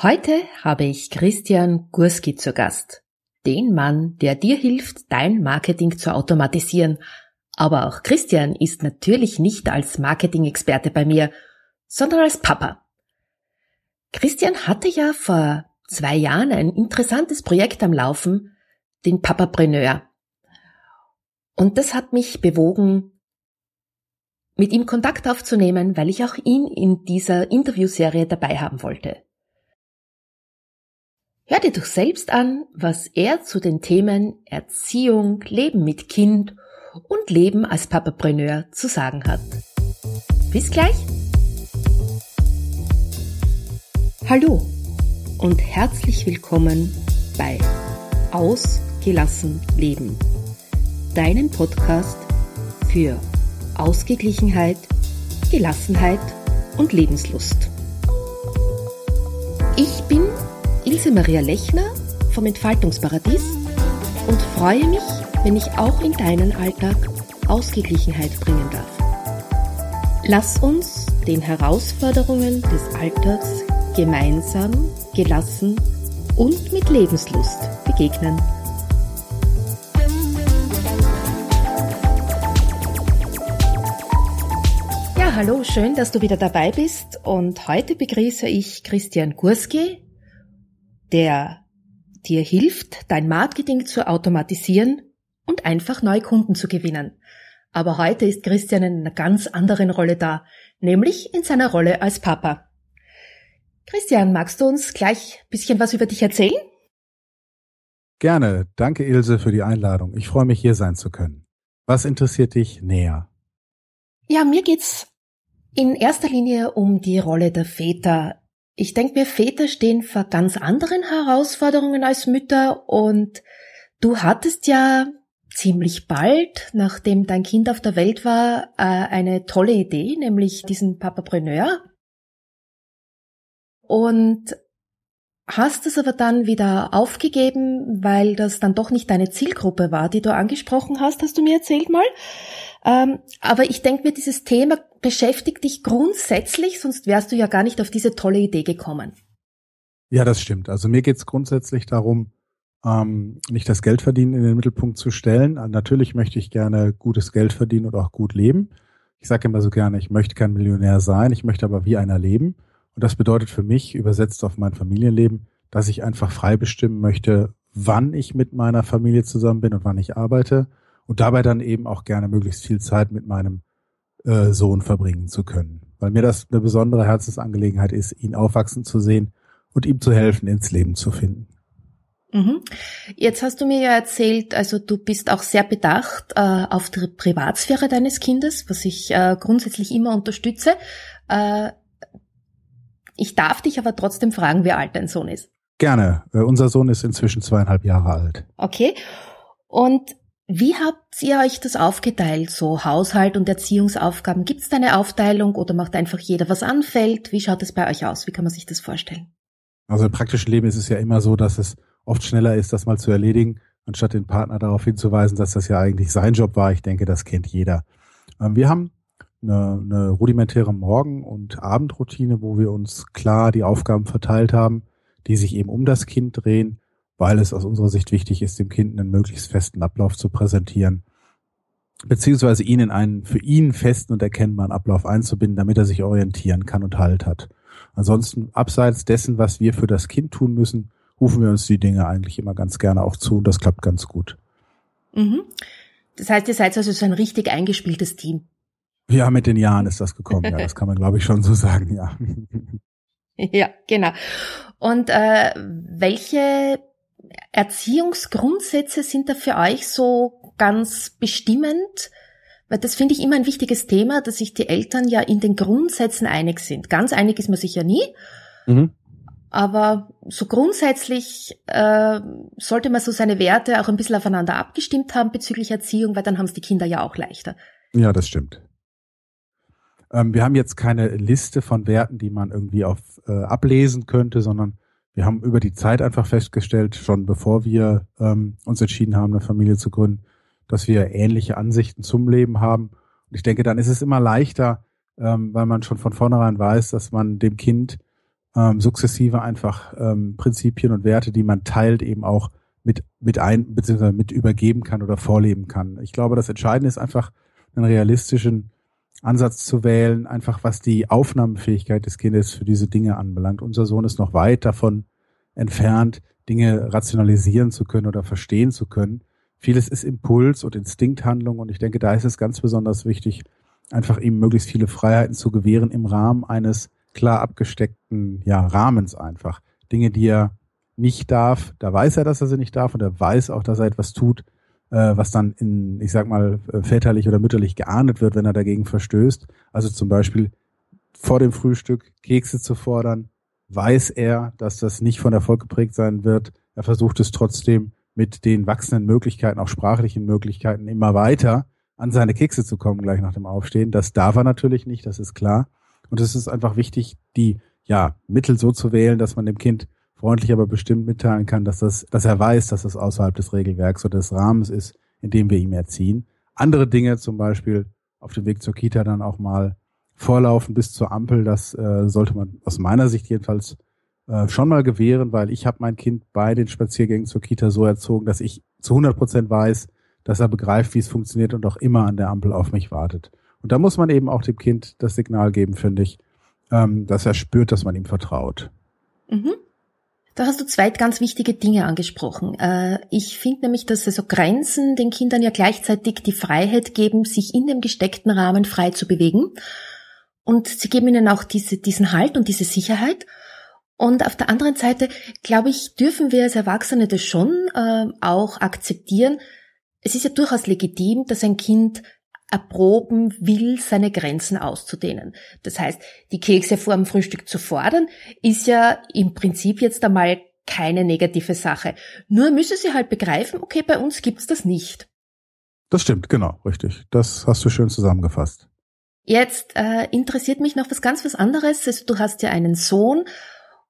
Heute habe ich Christian Gurski zu Gast. Den Mann, der dir hilft, dein Marketing zu automatisieren. Aber auch Christian ist natürlich nicht als Marketing-Experte bei mir, sondern als Papa. Christian hatte ja vor zwei Jahren ein interessantes Projekt am Laufen, den Papapreneur. Und das hat mich bewogen, mit ihm Kontakt aufzunehmen, weil ich auch ihn in dieser Interviewserie dabei haben wollte. Hör dir doch selbst an, was er zu den Themen Erziehung, Leben mit Kind und Leben als Papapreneur zu sagen hat. Bis gleich! Hallo und herzlich willkommen bei Ausgelassen Leben, deinem Podcast für Ausgeglichenheit, Gelassenheit und Lebenslust. Ich bin Ilse Maria Lechner vom Entfaltungsparadies und freue mich, wenn ich auch in deinen Alltag Ausgeglichenheit bringen darf. Lass uns den Herausforderungen des Alltags gemeinsam, gelassen und mit Lebenslust begegnen. Ja, hallo, schön, dass du wieder dabei bist und heute begrüße ich Christian Gurski, der dir hilft, dein Marketing zu automatisieren und einfach neue Kunden zu gewinnen. Aber heute ist Christian in einer ganz anderen Rolle da, nämlich in seiner Rolle als Papa. Christian, magst du uns gleich ein bisschen was über dich erzählen? Gerne. Danke, Ilse, für die Einladung. Ich freue mich, hier sein zu können. Was interessiert dich näher? Ja, mir geht's in erster Linie um die Rolle der Väter ich denke mir, Väter stehen vor ganz anderen Herausforderungen als Mütter und du hattest ja ziemlich bald, nachdem dein Kind auf der Welt war, äh, eine tolle Idee, nämlich diesen Papapreneur. Und hast es aber dann wieder aufgegeben, weil das dann doch nicht deine Zielgruppe war, die du angesprochen hast, hast du mir erzählt mal. Ähm, aber ich denke mir, dieses Thema beschäftigt dich grundsätzlich, sonst wärst du ja gar nicht auf diese tolle Idee gekommen. Ja, das stimmt. Also mir geht es grundsätzlich darum, ähm, nicht das Geldverdienen in den Mittelpunkt zu stellen. Natürlich möchte ich gerne gutes Geld verdienen und auch gut leben. Ich sage immer so gerne, ich möchte kein Millionär sein, ich möchte aber wie einer leben. Und das bedeutet für mich, übersetzt auf mein Familienleben, dass ich einfach frei bestimmen möchte, wann ich mit meiner Familie zusammen bin und wann ich arbeite und dabei dann eben auch gerne möglichst viel Zeit mit meinem äh, Sohn verbringen zu können. Weil mir das eine besondere Herzensangelegenheit ist, ihn aufwachsen zu sehen und ihm zu helfen, ins Leben zu finden. Mhm. Jetzt hast du mir ja erzählt, also du bist auch sehr bedacht äh, auf die Privatsphäre deines Kindes, was ich äh, grundsätzlich immer unterstütze. Äh, ich darf dich aber trotzdem fragen, wie alt dein Sohn ist. Gerne. Äh, unser Sohn ist inzwischen zweieinhalb Jahre alt. Okay. Und wie habt ihr euch das aufgeteilt, so Haushalt und Erziehungsaufgaben? Gibt es da eine Aufteilung oder macht einfach jeder, was anfällt? Wie schaut es bei euch aus? Wie kann man sich das vorstellen? Also im praktischen Leben ist es ja immer so, dass es oft schneller ist, das mal zu erledigen, anstatt den Partner darauf hinzuweisen, dass das ja eigentlich sein Job war. Ich denke, das kennt jeder. Ähm, wir haben eine, eine rudimentäre Morgen- und Abendroutine, wo wir uns klar die Aufgaben verteilt haben, die sich eben um das Kind drehen weil es aus unserer Sicht wichtig ist, dem Kind einen möglichst festen Ablauf zu präsentieren, beziehungsweise ihn in einen für ihn festen und erkennbaren Ablauf einzubinden, damit er sich orientieren kann und Halt hat. Ansonsten, abseits dessen, was wir für das Kind tun müssen, rufen wir uns die Dinge eigentlich immer ganz gerne auch zu und das klappt ganz gut. Mhm. Das heißt, ihr seid also so ein richtig eingespieltes Team. Ja, mit den Jahren ist das gekommen, ja, das kann man glaube ich schon so sagen, ja. Ja, genau. Und äh, welche Erziehungsgrundsätze sind da für euch so ganz bestimmend? Weil das finde ich immer ein wichtiges Thema, dass sich die Eltern ja in den Grundsätzen einig sind. Ganz einig ist man sich ja nie. Mhm. Aber so grundsätzlich äh, sollte man so seine Werte auch ein bisschen aufeinander abgestimmt haben bezüglich Erziehung, weil dann haben es die Kinder ja auch leichter. Ja, das stimmt. Ähm, wir haben jetzt keine Liste von Werten, die man irgendwie auf äh, ablesen könnte, sondern wir haben über die Zeit einfach festgestellt, schon bevor wir ähm, uns entschieden haben, eine Familie zu gründen, dass wir ähnliche Ansichten zum Leben haben. Und ich denke, dann ist es immer leichter, ähm, weil man schon von vornherein weiß, dass man dem Kind ähm, sukzessive einfach ähm, Prinzipien und Werte, die man teilt, eben auch mit, mit ein, beziehungsweise mit übergeben kann oder vorleben kann. Ich glaube, das Entscheidende ist einfach, einen realistischen Ansatz zu wählen, einfach was die Aufnahmefähigkeit des Kindes für diese Dinge anbelangt. Unser Sohn ist noch weit davon entfernt, Dinge rationalisieren zu können oder verstehen zu können. Vieles ist Impuls und Instinkthandlung und ich denke, da ist es ganz besonders wichtig, einfach ihm möglichst viele Freiheiten zu gewähren im Rahmen eines klar abgesteckten ja, Rahmens einfach. Dinge, die er nicht darf, da weiß er, dass er sie nicht darf und er weiß auch, dass er etwas tut, was dann in, ich sag mal, äh, väterlich oder mütterlich geahndet wird, wenn er dagegen verstößt. Also zum Beispiel vor dem Frühstück Kekse zu fordern, weiß er, dass das nicht von Erfolg geprägt sein wird. Er versucht es trotzdem mit den wachsenden Möglichkeiten, auch sprachlichen Möglichkeiten, immer weiter an seine Kekse zu kommen, gleich nach dem Aufstehen. Das darf er natürlich nicht, das ist klar. Und es ist einfach wichtig, die ja, Mittel so zu wählen, dass man dem Kind freundlich aber bestimmt mitteilen kann, dass das, dass er weiß, dass das außerhalb des Regelwerks oder des Rahmens ist, in dem wir ihm erziehen. Andere Dinge, zum Beispiel auf dem Weg zur Kita dann auch mal vorlaufen bis zur Ampel, das äh, sollte man aus meiner Sicht jedenfalls äh, schon mal gewähren, weil ich habe mein Kind bei den Spaziergängen zur Kita so erzogen, dass ich zu 100 Prozent weiß, dass er begreift, wie es funktioniert und auch immer an der Ampel auf mich wartet. Und da muss man eben auch dem Kind das Signal geben, finde ich, ähm, dass er spürt, dass man ihm vertraut. Mhm. Da hast du zwei ganz wichtige Dinge angesprochen. Äh, ich finde nämlich, dass also Grenzen den Kindern ja gleichzeitig die Freiheit geben, sich in dem gesteckten Rahmen frei zu bewegen. Und sie geben ihnen auch diese, diesen Halt und diese Sicherheit. Und auf der anderen Seite, glaube ich, dürfen wir als Erwachsene das schon äh, auch akzeptieren. Es ist ja durchaus legitim, dass ein Kind erproben will, seine Grenzen auszudehnen. Das heißt, die Kekse vor dem Frühstück zu fordern, ist ja im Prinzip jetzt einmal keine negative Sache. Nur müsse sie halt begreifen, okay, bei uns gibt's das nicht. Das stimmt, genau, richtig. Das hast du schön zusammengefasst. Jetzt äh, interessiert mich noch was ganz was anderes. Also, du hast ja einen Sohn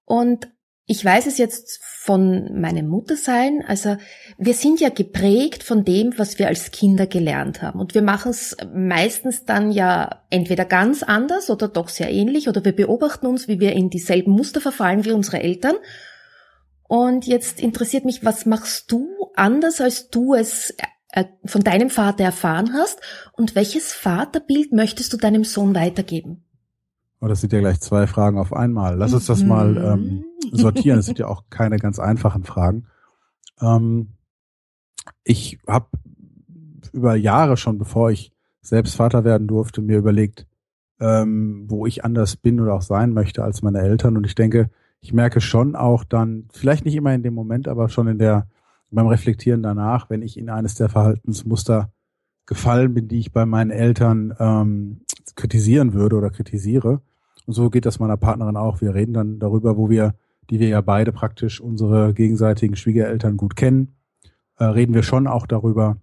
und ich weiß es jetzt von meinem Muttersein, also wir sind ja geprägt von dem, was wir als Kinder gelernt haben. Und wir machen es meistens dann ja entweder ganz anders oder doch sehr ähnlich oder wir beobachten uns, wie wir in dieselben Muster verfallen wie unsere Eltern. Und jetzt interessiert mich, was machst du anders, als du es äh, von deinem Vater erfahren hast und welches Vaterbild möchtest du deinem Sohn weitergeben? Oh, das sind ja gleich zwei Fragen auf einmal. Lass uns das mal ähm, mhm. sortieren. Das sind ja auch keine ganz einfachen Fragen. Ähm, ich habe über Jahre schon, bevor ich selbst Vater werden durfte, mir überlegt, ähm, wo ich anders bin oder auch sein möchte als meine Eltern. Und ich denke, ich merke schon auch dann, vielleicht nicht immer in dem Moment, aber schon in der, beim Reflektieren danach, wenn ich in eines der Verhaltensmuster gefallen bin, die ich bei meinen Eltern ähm, kritisieren würde oder kritisiere. Und so geht das meiner Partnerin auch. Wir reden dann darüber, wo wir, die wir ja beide praktisch unsere gegenseitigen Schwiegereltern gut kennen, äh, reden wir schon auch darüber,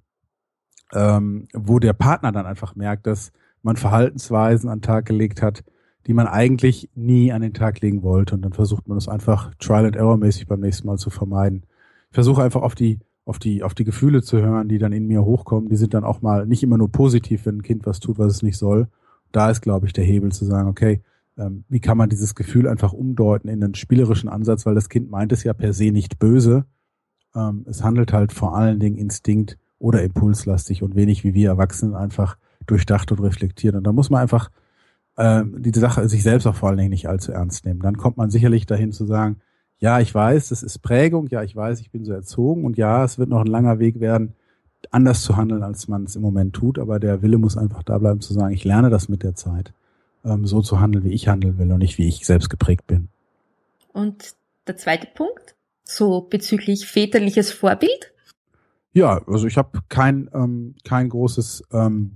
ähm, wo der Partner dann einfach merkt, dass man Verhaltensweisen an den Tag gelegt hat, die man eigentlich nie an den Tag legen wollte. Und dann versucht man es einfach Trial and Error mäßig beim nächsten Mal zu vermeiden. Ich versuche einfach auf die auf die, auf die Gefühle zu hören, die dann in mir hochkommen, die sind dann auch mal nicht immer nur positiv, wenn ein Kind was tut, was es nicht soll. Da ist, glaube ich, der Hebel zu sagen, okay, ähm, wie kann man dieses Gefühl einfach umdeuten in einen spielerischen Ansatz, weil das Kind meint es ja per se nicht böse. Ähm, es handelt halt vor allen Dingen instinkt oder impulslastig und wenig wie wir Erwachsenen einfach durchdacht und reflektiert. Und da muss man einfach äh, diese Sache sich selbst auch vor allen Dingen nicht allzu ernst nehmen. Dann kommt man sicherlich dahin zu sagen, ja, ich weiß, das ist Prägung, ja, ich weiß, ich bin so erzogen und ja, es wird noch ein langer Weg werden, anders zu handeln, als man es im Moment tut, aber der Wille muss einfach da bleiben zu sagen, ich lerne das mit der Zeit, ähm, so zu handeln, wie ich handeln will und nicht wie ich selbst geprägt bin. Und der zweite Punkt, so bezüglich väterliches Vorbild? Ja, also ich habe kein, ähm, kein großes, ähm,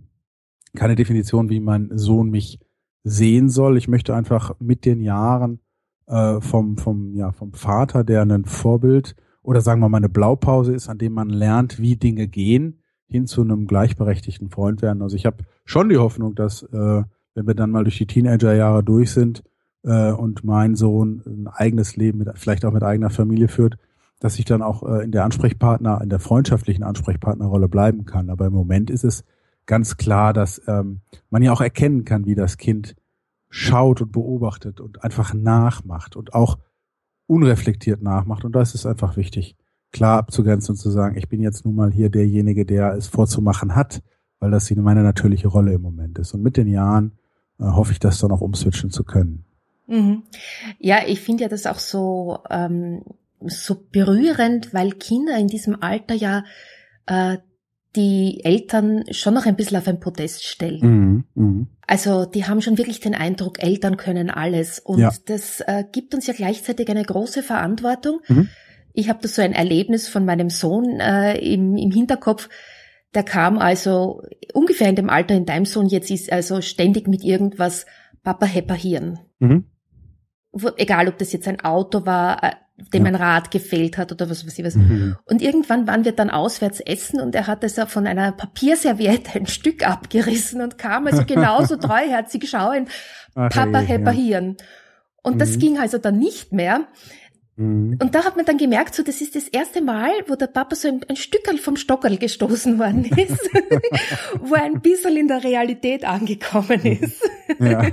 keine Definition, wie mein Sohn mich sehen soll. Ich möchte einfach mit den Jahren äh, vom, vom, ja, vom Vater, der ein Vorbild oder sagen wir mal eine Blaupause ist, an dem man lernt, wie Dinge gehen, hin zu einem gleichberechtigten Freund werden. Also ich habe schon die Hoffnung, dass äh, wenn wir dann mal durch die Teenagerjahre durch sind äh, und mein Sohn ein eigenes Leben, mit, vielleicht auch mit eigener Familie führt, dass ich dann auch äh, in der Ansprechpartner, in der freundschaftlichen Ansprechpartnerrolle bleiben kann. Aber im Moment ist es ganz klar, dass ähm, man ja auch erkennen kann, wie das Kind schaut und beobachtet und einfach nachmacht und auch unreflektiert nachmacht. Und da ist es einfach wichtig, klar abzugrenzen und zu sagen, ich bin jetzt nun mal hier derjenige, der es vorzumachen hat, weil das meine natürliche Rolle im Moment ist. Und mit den Jahren äh, hoffe ich, das dann auch umswitchen zu können. Mhm. Ja, ich finde ja das auch so, ähm, so berührend, weil Kinder in diesem Alter ja äh, die Eltern schon noch ein bisschen auf ein Podest stellen. Mhm, mh. Also die haben schon wirklich den Eindruck, Eltern können alles. Und ja. das äh, gibt uns ja gleichzeitig eine große Verantwortung. Mhm. Ich habe da so ein Erlebnis von meinem Sohn äh, im, im Hinterkopf. Der kam also ungefähr in dem Alter in deinem Sohn jetzt ist, also ständig mit irgendwas Papa Hepper Hirn. Mhm. Egal, ob das jetzt ein Auto war, dem ja. ein Rad gefehlt hat oder was weiß ich was. Mhm. Und irgendwann waren wir dann auswärts essen und er hat es von einer Papierserviette ein Stück abgerissen und kam also genauso treuherzig schauen, Papa hey, reparieren. Ja. Und mhm. das ging also dann nicht mehr. Mhm. Und da hat man dann gemerkt, so das ist das erste Mal, wo der Papa so ein, ein Stückerl vom Stockerl gestoßen worden ist, wo er ein bisschen in der Realität angekommen ist. Ja.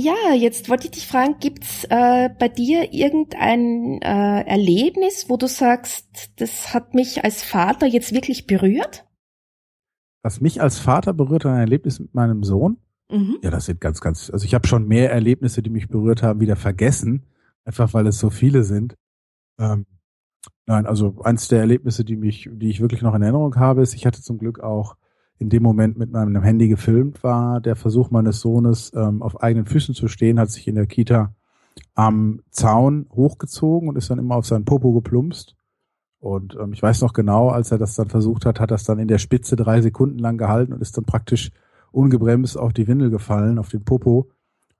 Ja, jetzt wollte ich dich fragen, gibt's äh, bei dir irgendein äh, Erlebnis, wo du sagst, das hat mich als Vater jetzt wirklich berührt? Was mich als Vater berührt, ein Erlebnis mit meinem Sohn? Mhm. Ja, das sind ganz, ganz, also ich habe schon mehr Erlebnisse, die mich berührt haben, wieder vergessen, einfach weil es so viele sind. Ähm, nein, also eins der Erlebnisse, die mich, die ich wirklich noch in Erinnerung habe, ist, ich hatte zum Glück auch in dem Moment mit meinem Handy gefilmt war. Der Versuch meines Sohnes, ähm, auf eigenen Füßen zu stehen, hat sich in der Kita am Zaun hochgezogen und ist dann immer auf seinen Popo geplumpst. Und ähm, ich weiß noch genau, als er das dann versucht hat, hat das dann in der Spitze drei Sekunden lang gehalten und ist dann praktisch ungebremst auf die Windel gefallen, auf den Popo.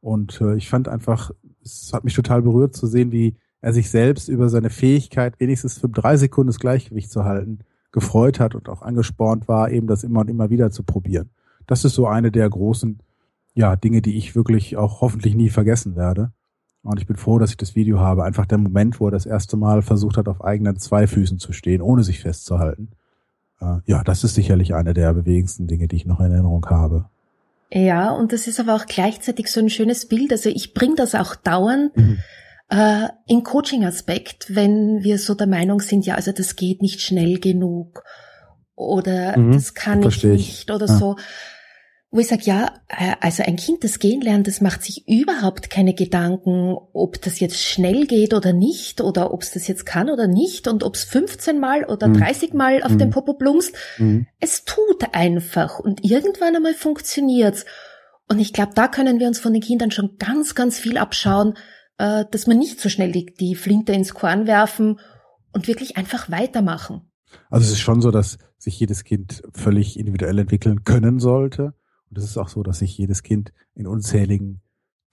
Und äh, ich fand einfach, es hat mich total berührt zu sehen, wie er sich selbst über seine Fähigkeit, wenigstens für drei Sekunden das Gleichgewicht zu halten, gefreut hat und auch angespornt war, eben das immer und immer wieder zu probieren. Das ist so eine der großen, ja, Dinge, die ich wirklich auch hoffentlich nie vergessen werde. Und ich bin froh, dass ich das Video habe. Einfach der Moment, wo er das erste Mal versucht hat, auf eigenen zwei Füßen zu stehen, ohne sich festzuhalten. Äh, ja, das ist sicherlich eine der bewegendsten Dinge, die ich noch in Erinnerung habe. Ja, und das ist aber auch gleichzeitig so ein schönes Bild. Also ich bringe das auch dauernd. Mhm äh, im Coaching-Aspekt, wenn wir so der Meinung sind, ja, also das geht nicht schnell genug oder mhm, das kann ich nicht oder ja. so, wo ich sage, ja, äh, also ein Kind, das gehen lernt, das macht sich überhaupt keine Gedanken, ob das jetzt schnell geht oder nicht oder ob es das jetzt kann oder nicht und ob es 15 Mal oder mhm. 30 Mal auf mhm. den Popo blumst. Mhm. Es tut einfach und irgendwann einmal funktioniert's. Und ich glaube, da können wir uns von den Kindern schon ganz, ganz viel abschauen, äh, dass man nicht so schnell die, die Flinte ins Korn werfen und wirklich einfach weitermachen. Also es ist schon so, dass sich jedes Kind völlig individuell entwickeln können sollte. Und es ist auch so, dass sich jedes Kind in unzähligen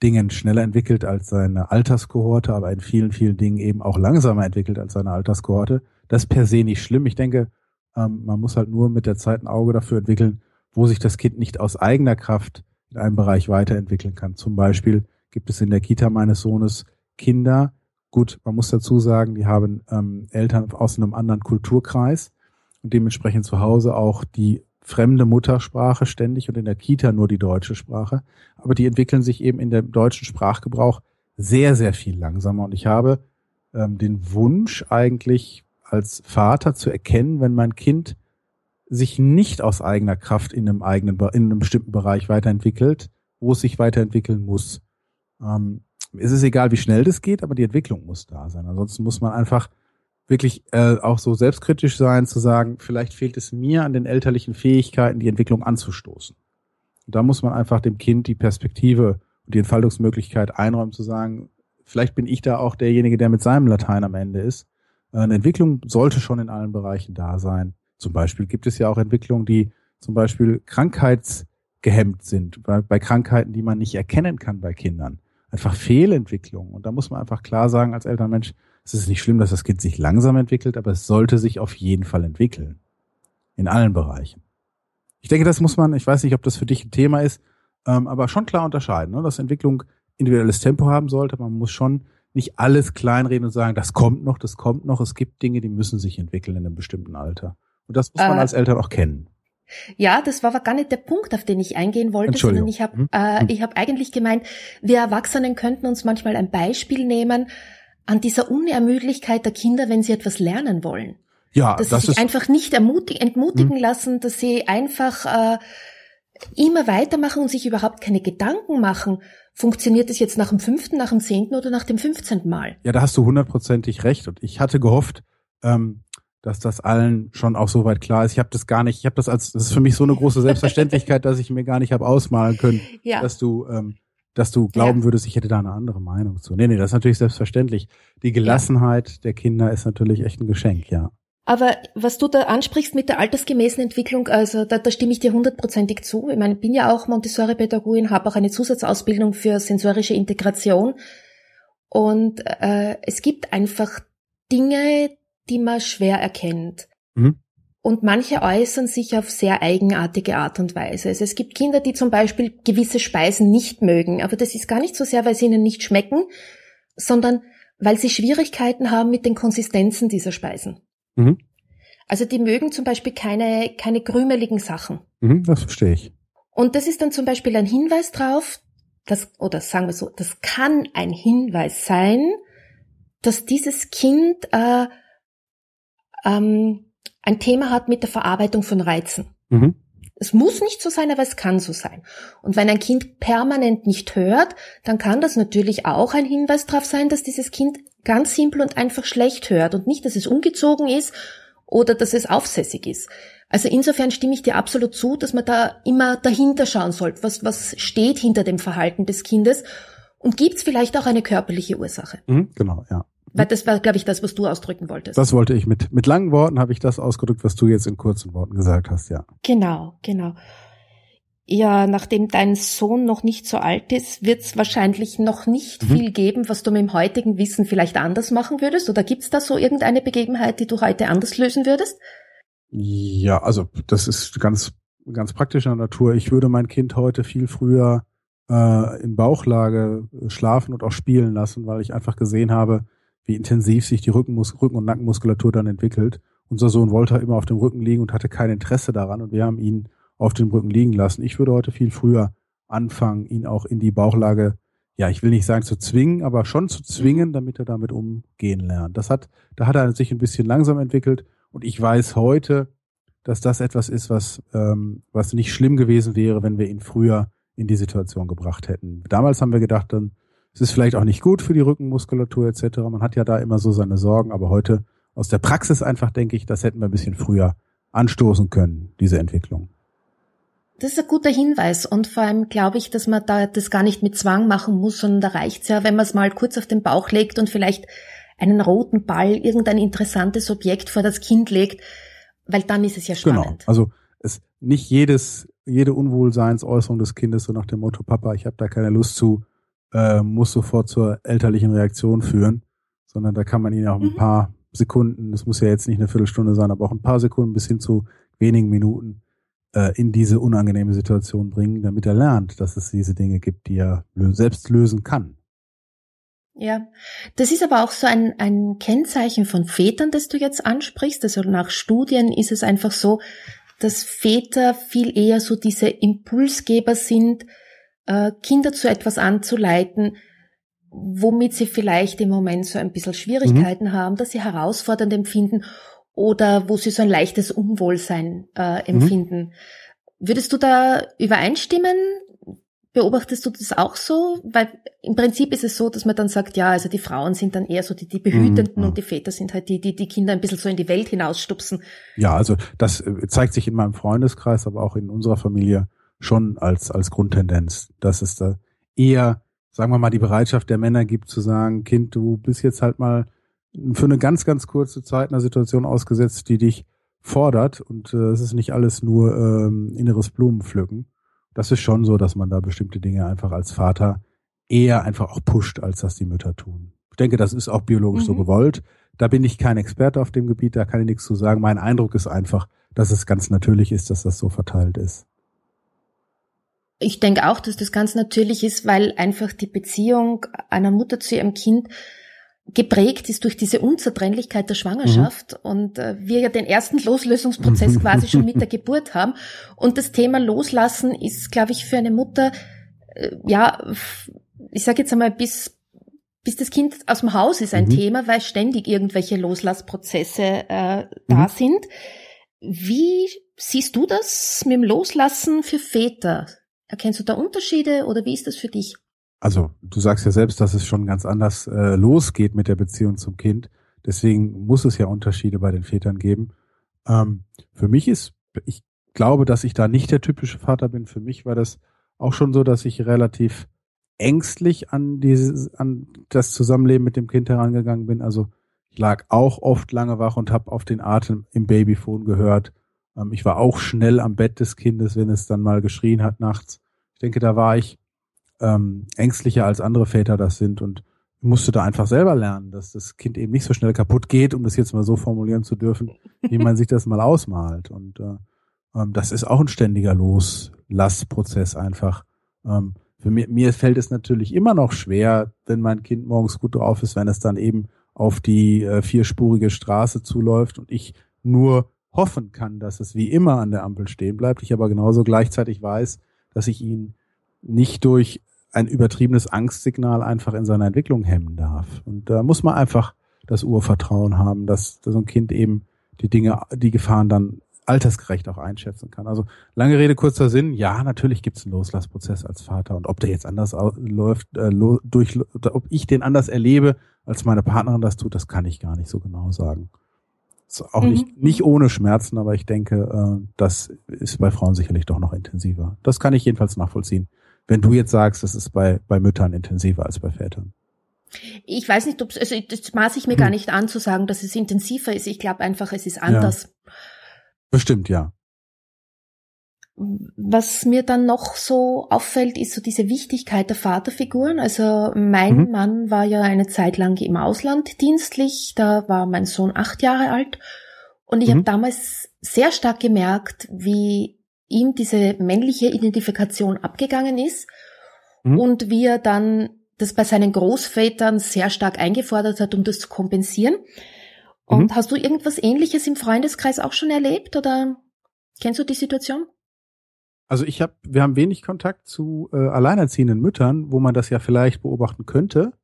Dingen schneller entwickelt als seine Alterskohorte, aber in vielen, vielen Dingen eben auch langsamer entwickelt als seine Alterskohorte. Das ist per se nicht schlimm. Ich denke, ähm, man muss halt nur mit der Zeit ein Auge dafür entwickeln, wo sich das Kind nicht aus eigener Kraft in einem Bereich weiterentwickeln kann. Zum Beispiel gibt es in der Kita meines Sohnes Kinder. Gut, man muss dazu sagen, die haben ähm, Eltern aus einem anderen Kulturkreis und dementsprechend zu Hause auch die fremde Muttersprache ständig und in der Kita nur die deutsche Sprache. Aber die entwickeln sich eben in dem deutschen Sprachgebrauch sehr, sehr viel langsamer. Und ich habe ähm, den Wunsch eigentlich als Vater zu erkennen, wenn mein Kind sich nicht aus eigener Kraft in einem eigenen, in einem bestimmten Bereich weiterentwickelt, wo es sich weiterentwickeln muss. Ähm, es ist egal, wie schnell das geht, aber die Entwicklung muss da sein. Ansonsten muss man einfach wirklich äh, auch so selbstkritisch sein, zu sagen, vielleicht fehlt es mir an den elterlichen Fähigkeiten, die Entwicklung anzustoßen. Und da muss man einfach dem Kind die Perspektive und die Entfaltungsmöglichkeit einräumen, zu sagen, vielleicht bin ich da auch derjenige, der mit seinem Latein am Ende ist. Äh, eine Entwicklung sollte schon in allen Bereichen da sein. Zum Beispiel gibt es ja auch Entwicklungen, die zum Beispiel krankheitsgehemmt sind, bei, bei Krankheiten, die man nicht erkennen kann bei Kindern einfach Fehlentwicklung. Und da muss man einfach klar sagen als Elternmensch, es ist nicht schlimm, dass das Kind sich langsam entwickelt, aber es sollte sich auf jeden Fall entwickeln. In allen Bereichen. Ich denke, das muss man, ich weiß nicht, ob das für dich ein Thema ist, ähm, aber schon klar unterscheiden, ne? dass Entwicklung individuelles Tempo haben sollte. Man muss schon nicht alles kleinreden und sagen, das kommt noch, das kommt noch. Es gibt Dinge, die müssen sich entwickeln in einem bestimmten Alter. Und das muss man äh, als Eltern auch kennen. Ja, das war aber gar nicht der Punkt, auf den ich eingehen wollte, sondern ich habe hm? äh, hm. ich habe eigentlich gemeint, wir Erwachsenen könnten uns manchmal ein Beispiel nehmen an dieser Unermüdlichkeit der Kinder, wenn sie etwas lernen wollen. Ja, dass das sie sich einfach nicht ermutig, entmutigen hm. lassen, dass sie einfach äh, immer weitermachen und sich überhaupt keine Gedanken machen, funktioniert es jetzt nach dem fünften, nach dem zehnten oder nach dem fünfzehnten Mal? Ja, da hast du hundertprozentig recht. Und ich hatte gehofft, ähm, dass das allen schon auch soweit klar ist. Ich habe das gar nicht, ich habe das als, das ist für mich so eine große Selbstverständlichkeit, dass ich mir gar nicht habe ausmalen können, ja. dass du, ähm, dass du glauben ja. würdest, ich hätte da eine andere Meinung zu. Nee, nee, das ist natürlich selbstverständlich. Die Gelassenheit ja. der Kinder ist natürlich echt ein Geschenk, ja. Aber was du da ansprichst mit der altersgemäßen Entwicklung, also da, da stimme ich dir hundertprozentig zu. Ich meine, ich bin ja auch Montessori-Pädagogin, habe auch eine Zusatzausbildung für sensorische Integration. Und äh, es gibt einfach Dinge, die man schwer erkennt. Mhm. Und manche äußern sich auf sehr eigenartige Art und Weise. Also es gibt Kinder, die zum Beispiel gewisse Speisen nicht mögen, aber das ist gar nicht so sehr, weil sie ihnen nicht schmecken, sondern weil sie Schwierigkeiten haben mit den Konsistenzen dieser Speisen. Mhm. Also die mögen zum Beispiel keine, keine krümeligen Sachen. Mhm, das verstehe ich. Und das ist dann zum Beispiel ein Hinweis drauf, dass, oder sagen wir so, das kann ein Hinweis sein, dass dieses Kind äh, ähm, ein Thema hat mit der Verarbeitung von Reizen. Mhm. Es muss nicht so sein, aber es kann so sein. Und wenn ein Kind permanent nicht hört, dann kann das natürlich auch ein Hinweis darauf sein, dass dieses Kind ganz simpel und einfach schlecht hört und nicht, dass es ungezogen ist oder dass es aufsässig ist. Also insofern stimme ich dir absolut zu, dass man da immer dahinter schauen sollte, was, was steht hinter dem Verhalten des Kindes und gibt es vielleicht auch eine körperliche Ursache. Mhm, genau, ja. Weil das war, glaube ich, das, was du ausdrücken wolltest. Das wollte ich mit, mit langen Worten habe ich das ausgedrückt, was du jetzt in kurzen Worten gesagt hast, ja. Genau, genau. Ja, nachdem dein Sohn noch nicht so alt ist, wird es wahrscheinlich noch nicht mhm. viel geben, was du mit dem heutigen Wissen vielleicht anders machen würdest. Oder gibt es da so irgendeine Begebenheit, die du heute anders lösen würdest? Ja, also das ist ganz, ganz praktischer Natur. Ich würde mein Kind heute viel früher äh, in Bauchlage schlafen und auch spielen lassen, weil ich einfach gesehen habe, wie intensiv sich die Rückenmus Rücken- und Nackenmuskulatur dann entwickelt. Unser Sohn wollte immer auf dem Rücken liegen und hatte kein Interesse daran und wir haben ihn auf dem Rücken liegen lassen. Ich würde heute viel früher anfangen, ihn auch in die Bauchlage, ja, ich will nicht sagen zu zwingen, aber schon zu zwingen, damit er damit umgehen lernt. Das hat, da hat er sich ein bisschen langsam entwickelt und ich weiß heute, dass das etwas ist, was, ähm, was nicht schlimm gewesen wäre, wenn wir ihn früher in die Situation gebracht hätten. Damals haben wir gedacht, dann es ist vielleicht auch nicht gut für die Rückenmuskulatur etc. Man hat ja da immer so seine Sorgen, aber heute aus der Praxis einfach denke ich, das hätten wir ein bisschen früher anstoßen können, diese Entwicklung. Das ist ein guter Hinweis und vor allem glaube ich, dass man da das gar nicht mit Zwang machen muss, sondern da reicht's ja, wenn man es mal kurz auf den Bauch legt und vielleicht einen roten Ball, irgendein interessantes Objekt vor das Kind legt, weil dann ist es ja genau. spannend. Genau, also es nicht jedes jede Unwohlseinsäußerung des Kindes so nach dem Motto Papa, ich habe da keine Lust zu, äh, muss sofort zur elterlichen Reaktion führen, sondern da kann man ihn auch ein mhm. paar Sekunden, das muss ja jetzt nicht eine Viertelstunde sein, aber auch ein paar Sekunden bis hin zu wenigen Minuten äh, in diese unangenehme Situation bringen, damit er lernt, dass es diese Dinge gibt, die er lö selbst lösen kann. Ja, das ist aber auch so ein, ein Kennzeichen von Vätern, das du jetzt ansprichst. Also nach Studien ist es einfach so, dass Väter viel eher so diese Impulsgeber sind, Kinder zu etwas anzuleiten, womit sie vielleicht im Moment so ein bisschen Schwierigkeiten mhm. haben, dass sie herausfordernd empfinden oder wo sie so ein leichtes Unwohlsein äh, empfinden. Mhm. Würdest du da übereinstimmen? Beobachtest du das auch so? Weil im Prinzip ist es so, dass man dann sagt, ja, also die Frauen sind dann eher so die, die Behütenden mhm. und die Väter sind halt die, die die Kinder ein bisschen so in die Welt hinausstupsen. Ja, also das äh, zeigt sich in meinem Freundeskreis, aber auch in unserer Familie schon als, als Grundtendenz, dass es da eher, sagen wir mal, die Bereitschaft der Männer gibt zu sagen, Kind, du bist jetzt halt mal für eine ganz, ganz kurze Zeit einer Situation ausgesetzt, die dich fordert und äh, es ist nicht alles nur ähm, inneres Blumenpflücken. Das ist schon so, dass man da bestimmte Dinge einfach als Vater eher einfach auch pusht, als dass die Mütter tun. Ich denke, das ist auch biologisch mhm. so gewollt. Da bin ich kein Experte auf dem Gebiet, da kann ich nichts zu sagen. Mein Eindruck ist einfach, dass es ganz natürlich ist, dass das so verteilt ist. Ich denke auch, dass das ganz natürlich ist, weil einfach die Beziehung einer Mutter zu ihrem Kind geprägt ist durch diese Unzertrennlichkeit der Schwangerschaft mhm. und äh, wir ja den ersten Loslösungsprozess quasi schon mit der Geburt haben. Und das Thema Loslassen ist, glaube ich, für eine Mutter, äh, ja, ich sage jetzt einmal, bis, bis das Kind aus dem Haus ist ein mhm. Thema, weil ständig irgendwelche Loslassprozesse äh, da mhm. sind. Wie siehst du das mit dem Loslassen für Väter? Erkennst du da Unterschiede oder wie ist das für dich? also du sagst ja selbst, dass es schon ganz anders äh, losgeht mit der Beziehung zum Kind. Deswegen muss es ja Unterschiede bei den Vätern geben. Ähm, für mich ist, ich glaube, dass ich da nicht der typische Vater bin. Für mich war das auch schon so, dass ich relativ ängstlich an dieses, an das Zusammenleben mit dem Kind herangegangen bin. Also ich lag auch oft lange wach und habe auf den Atem im Babyphone gehört. Ähm, ich war auch schnell am Bett des Kindes, wenn es dann mal geschrien hat nachts. Ich denke, da war ich ähm, ängstlicher als andere Väter das sind und musste da einfach selber lernen, dass das Kind eben nicht so schnell kaputt geht, um das jetzt mal so formulieren zu dürfen, wie man sich das mal ausmalt. Und äh, ähm, das ist auch ein ständiger Loslassprozess einfach. Ähm, für mir, mir fällt es natürlich immer noch schwer, wenn mein Kind morgens gut drauf ist, wenn es dann eben auf die äh, vierspurige Straße zuläuft und ich nur hoffen kann, dass es wie immer an der Ampel stehen bleibt. Ich aber genauso gleichzeitig weiß, dass ich ihn nicht durch ein übertriebenes Angstsignal einfach in seiner Entwicklung hemmen darf. Und da muss man einfach das Urvertrauen haben, dass, so ein Kind eben die Dinge, die Gefahren dann altersgerecht auch einschätzen kann. Also lange Rede, kurzer Sinn, ja, natürlich gibt es einen Loslassprozess als Vater und ob der jetzt anders läuft, äh, durch, ob ich den anders erlebe, als meine Partnerin das tut, das kann ich gar nicht so genau sagen. Ist auch mhm. nicht, nicht ohne Schmerzen, aber ich denke, äh, das ist bei Frauen sicherlich doch noch intensiver. Das kann ich jedenfalls nachvollziehen wenn du jetzt sagst, das ist bei, bei Müttern intensiver als bei Vätern? Ich weiß nicht, ob also das maße ich mir hm. gar nicht an zu sagen, dass es intensiver ist. Ich glaube einfach, es ist anders. Ja. Bestimmt, ja. Was mir dann noch so auffällt, ist so diese Wichtigkeit der Vaterfiguren. Also mein mhm. Mann war ja eine Zeit lang im Ausland dienstlich. Da war mein Sohn acht Jahre alt. Und ich mhm. habe damals sehr stark gemerkt, wie ihm diese männliche Identifikation abgegangen ist mhm. und wie er dann das bei seinen Großvätern sehr stark eingefordert hat, um das zu kompensieren. Und mhm. hast du irgendwas ähnliches im Freundeskreis auch schon erlebt oder kennst du die Situation? Also ich habe, wir haben wenig Kontakt zu äh, alleinerziehenden Müttern, wo man das ja vielleicht beobachten könnte.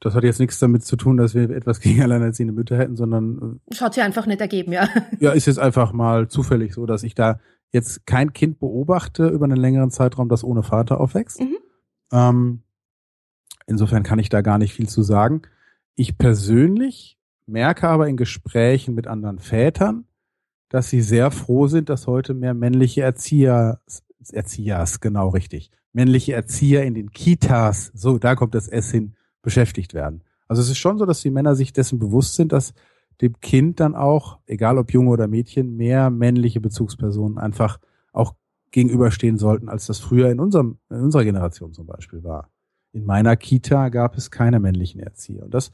Das hat jetzt nichts damit zu tun, dass wir etwas gegen alleinerziehende Mütter hätten, sondern äh, hat sich einfach nicht ergeben, ja. Ja, ist jetzt einfach mal zufällig so, dass ich da jetzt kein Kind beobachte über einen längeren Zeitraum, das ohne Vater aufwächst. Mhm. Ähm, insofern kann ich da gar nicht viel zu sagen. Ich persönlich merke aber in Gesprächen mit anderen Vätern, dass sie sehr froh sind, dass heute mehr männliche Erzieher, Erziehers, genau richtig, männliche Erzieher in den Kitas, so, da kommt das S hin, beschäftigt werden. Also es ist schon so, dass die Männer sich dessen bewusst sind, dass dem Kind dann auch, egal ob Junge oder Mädchen, mehr männliche Bezugspersonen einfach auch gegenüberstehen sollten, als das früher in unserem, in unserer Generation zum Beispiel war. In meiner Kita gab es keine männlichen Erzieher. Und das,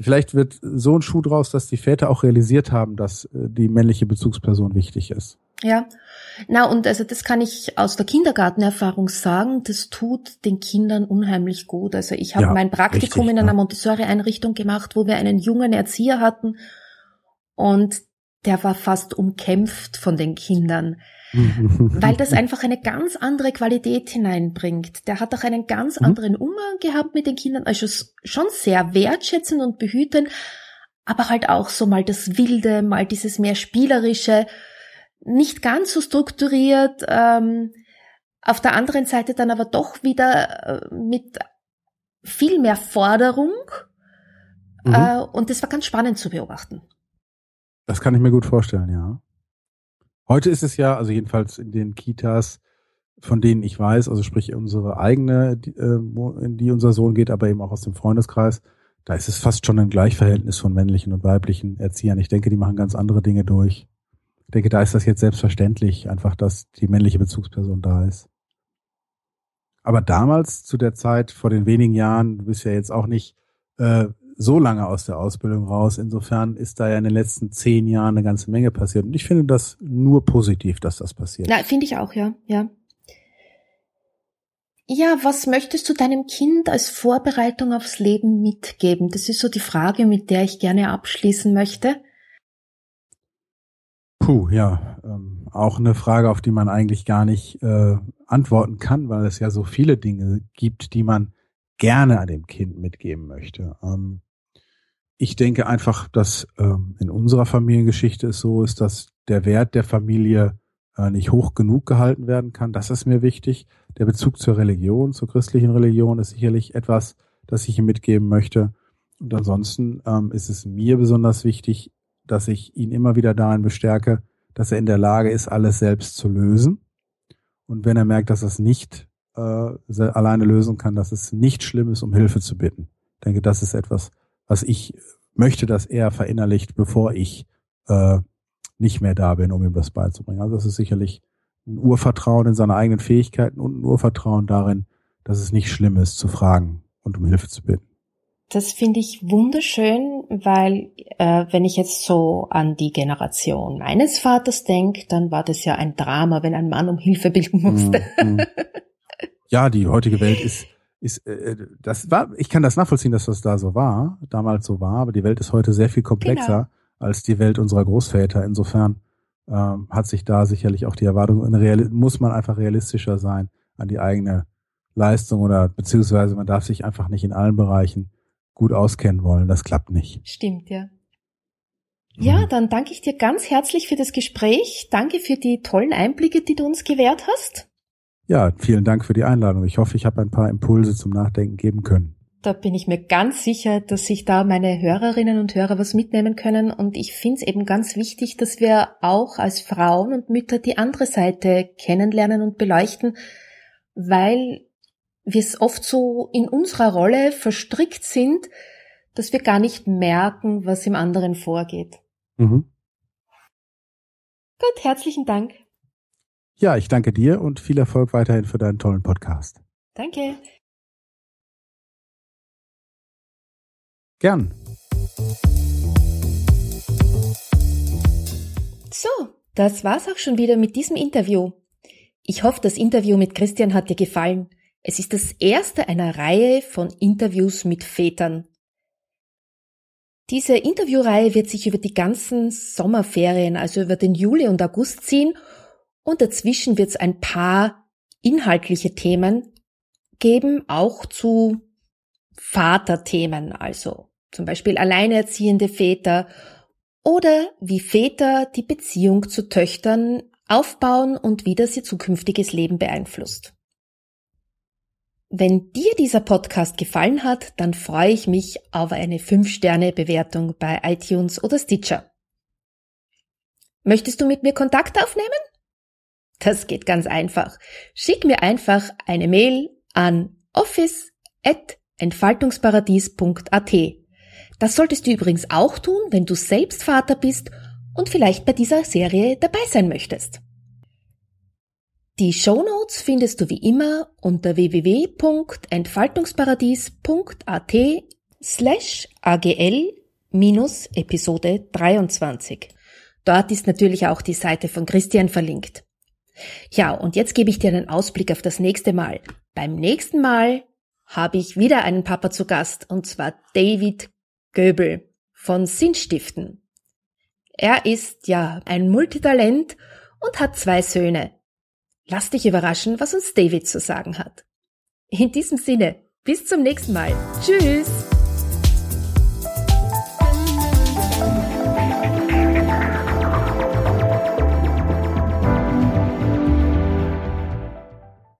vielleicht wird so ein Schuh draus, dass die Väter auch realisiert haben, dass äh, die männliche Bezugsperson wichtig ist. Ja, na und also das kann ich aus der Kindergartenerfahrung sagen, das tut den Kindern unheimlich gut. Also ich habe ja, mein Praktikum richtig, in einer ja. Montessori-Einrichtung gemacht, wo wir einen jungen Erzieher hatten und der war fast umkämpft von den Kindern, weil das einfach eine ganz andere Qualität hineinbringt. Der hat auch einen ganz mhm. anderen Umgang gehabt mit den Kindern, also schon sehr wertschätzend und behütend, aber halt auch so mal das Wilde, mal dieses mehr spielerische, nicht ganz so strukturiert, ähm, auf der anderen Seite dann aber doch wieder äh, mit viel mehr Forderung. Mhm. Äh, und das war ganz spannend zu beobachten. Das kann ich mir gut vorstellen, ja. Heute ist es ja, also jedenfalls in den Kitas, von denen ich weiß, also sprich unsere eigene, die, äh, in die unser Sohn geht, aber eben auch aus dem Freundeskreis, da ist es fast schon ein Gleichverhältnis von männlichen und weiblichen Erziehern. Ich denke, die machen ganz andere Dinge durch. Ich denke, da ist das jetzt selbstverständlich, einfach, dass die männliche Bezugsperson da ist. Aber damals, zu der Zeit, vor den wenigen Jahren, du bist ja jetzt auch nicht äh, so lange aus der Ausbildung raus. Insofern ist da ja in den letzten zehn Jahren eine ganze Menge passiert. Und ich finde das nur positiv, dass das passiert. Ja, finde ich auch, ja, ja. Ja, was möchtest du deinem Kind als Vorbereitung aufs Leben mitgeben? Das ist so die Frage, mit der ich gerne abschließen möchte. Puh, ja, ähm, auch eine Frage, auf die man eigentlich gar nicht äh, antworten kann, weil es ja so viele Dinge gibt, die man gerne an dem Kind mitgeben möchte. Ähm, ich denke einfach, dass ähm, in unserer Familiengeschichte es so ist, dass der Wert der Familie äh, nicht hoch genug gehalten werden kann. Das ist mir wichtig. Der Bezug zur Religion, zur christlichen Religion ist sicherlich etwas, das ich ihm mitgeben möchte. Und ansonsten ähm, ist es mir besonders wichtig, dass ich ihn immer wieder darin bestärke, dass er in der Lage ist, alles selbst zu lösen. Und wenn er merkt, dass er es nicht äh, alleine lösen kann, dass es nicht schlimm ist, um Hilfe zu bitten. Ich denke, das ist etwas, was ich möchte, dass er verinnerlicht, bevor ich äh, nicht mehr da bin, um ihm das beizubringen. Also das ist sicherlich ein Urvertrauen in seine eigenen Fähigkeiten und ein Urvertrauen darin, dass es nicht schlimm ist, zu fragen und um Hilfe zu bitten. Das finde ich wunderschön, weil äh, wenn ich jetzt so an die Generation meines Vaters denke, dann war das ja ein Drama, wenn ein Mann um Hilfe bitten musste. Mm, Ja, die heutige Welt ist ist äh, das war ich kann das nachvollziehen, dass das da so war, damals so war, aber die Welt ist heute sehr viel komplexer. Genau als die Welt unserer Großväter. Insofern ähm, hat sich da sicherlich auch die Erwartung, muss man einfach realistischer sein an die eigene Leistung oder beziehungsweise man darf sich einfach nicht in allen Bereichen gut auskennen wollen. Das klappt nicht. Stimmt, ja. Ja, mhm. dann danke ich dir ganz herzlich für das Gespräch. Danke für die tollen Einblicke, die du uns gewährt hast. Ja, vielen Dank für die Einladung. Ich hoffe, ich habe ein paar Impulse zum Nachdenken geben können. Da bin ich mir ganz sicher, dass sich da meine Hörerinnen und Hörer was mitnehmen können. Und ich finde es eben ganz wichtig, dass wir auch als Frauen und Mütter die andere Seite kennenlernen und beleuchten, weil wir es oft so in unserer Rolle verstrickt sind, dass wir gar nicht merken, was im anderen vorgeht. Mhm. Gut, herzlichen Dank. Ja, ich danke dir und viel Erfolg weiterhin für deinen tollen Podcast. Danke. Gern. So, das war's auch schon wieder mit diesem Interview. Ich hoffe, das Interview mit Christian hat dir gefallen. Es ist das erste einer Reihe von Interviews mit Vätern. Diese Interviewreihe wird sich über die ganzen Sommerferien, also über den Juli und August ziehen und dazwischen wird es ein paar inhaltliche Themen geben, auch zu Vaterthemen, also zum Beispiel alleinerziehende Väter oder wie Väter die Beziehung zu Töchtern aufbauen und wie das ihr zukünftiges Leben beeinflusst. Wenn dir dieser Podcast gefallen hat, dann freue ich mich auf eine 5-Sterne-Bewertung bei iTunes oder Stitcher. Möchtest du mit mir Kontakt aufnehmen? Das geht ganz einfach. Schick mir einfach eine Mail an office@entfaltungsparadies.at. Das solltest du übrigens auch tun, wenn du selbst Vater bist und vielleicht bei dieser Serie dabei sein möchtest. Die Show Notes findest du wie immer unter www.entfaltungsparadies.at slash agl minus Episode 23. Dort ist natürlich auch die Seite von Christian verlinkt. Ja, und jetzt gebe ich dir einen Ausblick auf das nächste Mal. Beim nächsten Mal habe ich wieder einen Papa zu Gast, und zwar David Göbel von Sinnstiften. Er ist ja ein Multitalent und hat zwei Söhne. Lass dich überraschen, was uns David zu sagen hat. In diesem Sinne, bis zum nächsten Mal. Tschüss!